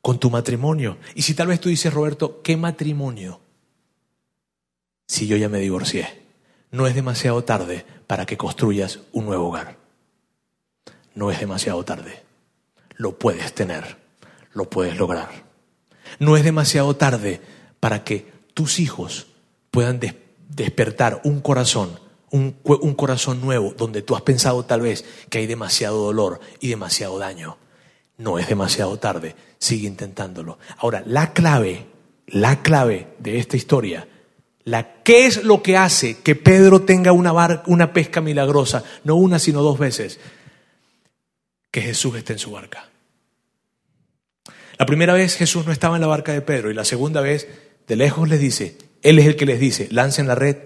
con tu matrimonio. Y si tal vez tú dices, Roberto, ¿qué matrimonio? Si yo ya me divorcié no es demasiado tarde para que construyas un nuevo hogar. No es demasiado tarde. Lo puedes tener, lo puedes lograr. No es demasiado tarde para que tus hijos puedan despertar un corazón, un, corazón nuevo, donde tú has pensado tal vez que hay demasiado dolor y demasiado daño. No es demasiado tarde, sigue intentándolo. Ahora, la clave, la clave de esta historia la, ¿Qué es lo que hace que Pedro tenga una, una pesca milagrosa? No una, sino dos veces. Que Jesús esté en su barca. La primera vez Jesús no estaba en la barca de Pedro y la segunda vez de lejos les dice, Él es el que les dice, lancen la red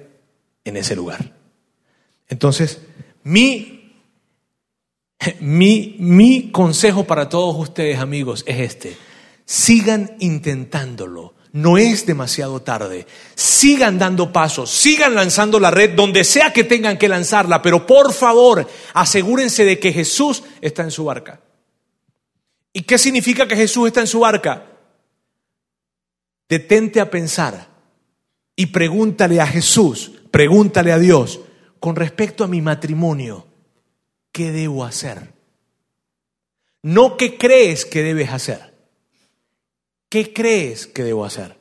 en ese lugar. Entonces, mi, mi, mi consejo para todos ustedes amigos es este, sigan intentándolo no es demasiado tarde. Sigan dando pasos, sigan lanzando la red donde sea que tengan que lanzarla, pero por favor asegúrense de que Jesús está en su barca. ¿Y qué significa que Jesús está en su barca? Detente a pensar y pregúntale a Jesús, pregúntale a Dios, con respecto a mi matrimonio, ¿qué debo hacer? No qué crees que debes hacer. ¿Qué crees que debo hacer?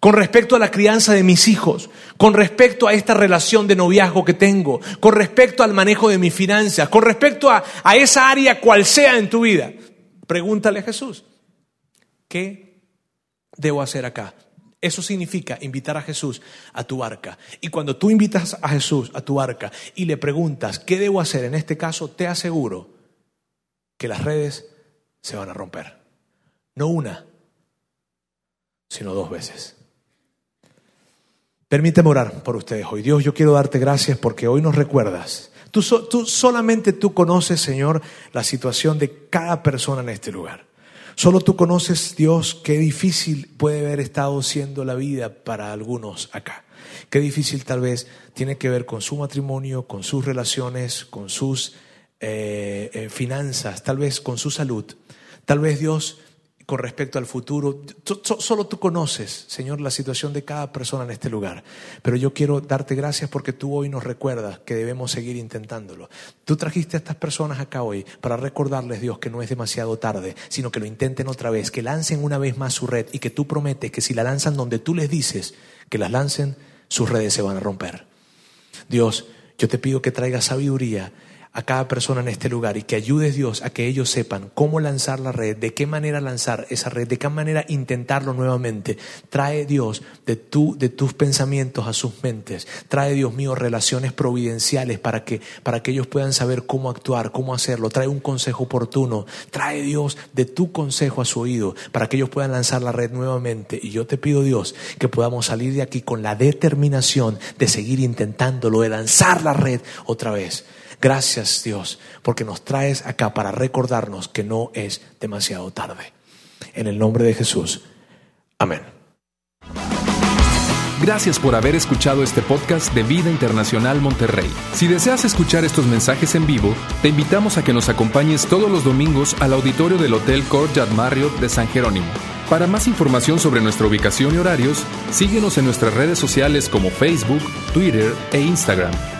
Con respecto a la crianza de mis hijos, con respecto a esta relación de noviazgo que tengo, con respecto al manejo de mis finanzas, con respecto a, a esa área cual sea en tu vida, pregúntale a Jesús, ¿qué debo hacer acá? Eso significa invitar a Jesús a tu barca. Y cuando tú invitas a Jesús a tu barca y le preguntas, ¿qué debo hacer? En este caso, te aseguro que las redes se van a romper. No una, sino dos veces. Permíteme orar por ustedes hoy. Dios, yo quiero darte gracias porque hoy nos recuerdas. Tú, solamente tú conoces, Señor, la situación de cada persona en este lugar. Solo tú conoces, Dios, qué difícil puede haber estado siendo la vida para algunos acá. Qué difícil tal vez tiene que ver con su matrimonio, con sus relaciones, con sus eh, eh, finanzas, tal vez con su salud. Tal vez Dios con respecto al futuro. Solo tú conoces, Señor, la situación de cada persona en este lugar. Pero yo quiero darte gracias porque tú hoy nos recuerdas que debemos seguir intentándolo. Tú trajiste a estas personas acá hoy para recordarles, Dios, que no es demasiado tarde, sino que lo intenten otra vez, que lancen una vez más su red y que tú prometes que si la lanzan donde tú les dices que las lancen, sus redes se van a romper. Dios, yo te pido que traigas sabiduría a cada persona en este lugar y que ayudes Dios a que ellos sepan cómo lanzar la red, de qué manera lanzar esa red, de qué manera intentarlo nuevamente. Trae Dios de, tu, de tus pensamientos a sus mentes. Trae Dios mío relaciones providenciales para que, para que ellos puedan saber cómo actuar, cómo hacerlo. Trae un consejo oportuno. Trae Dios de tu consejo a su oído para que ellos puedan lanzar la red nuevamente. Y yo te pido Dios que podamos salir de aquí con la determinación de seguir intentándolo, de lanzar la red otra vez. Gracias Dios, porque nos traes acá para recordarnos que no es demasiado tarde. En el nombre de Jesús. Amén. Gracias por haber escuchado este podcast de Vida Internacional Monterrey. Si deseas escuchar estos mensajes en vivo, te invitamos a que nos acompañes todos los domingos al auditorio del Hotel Courtyard Marriott de San Jerónimo. Para más información sobre nuestra ubicación y horarios, síguenos en nuestras redes sociales como Facebook, Twitter e Instagram.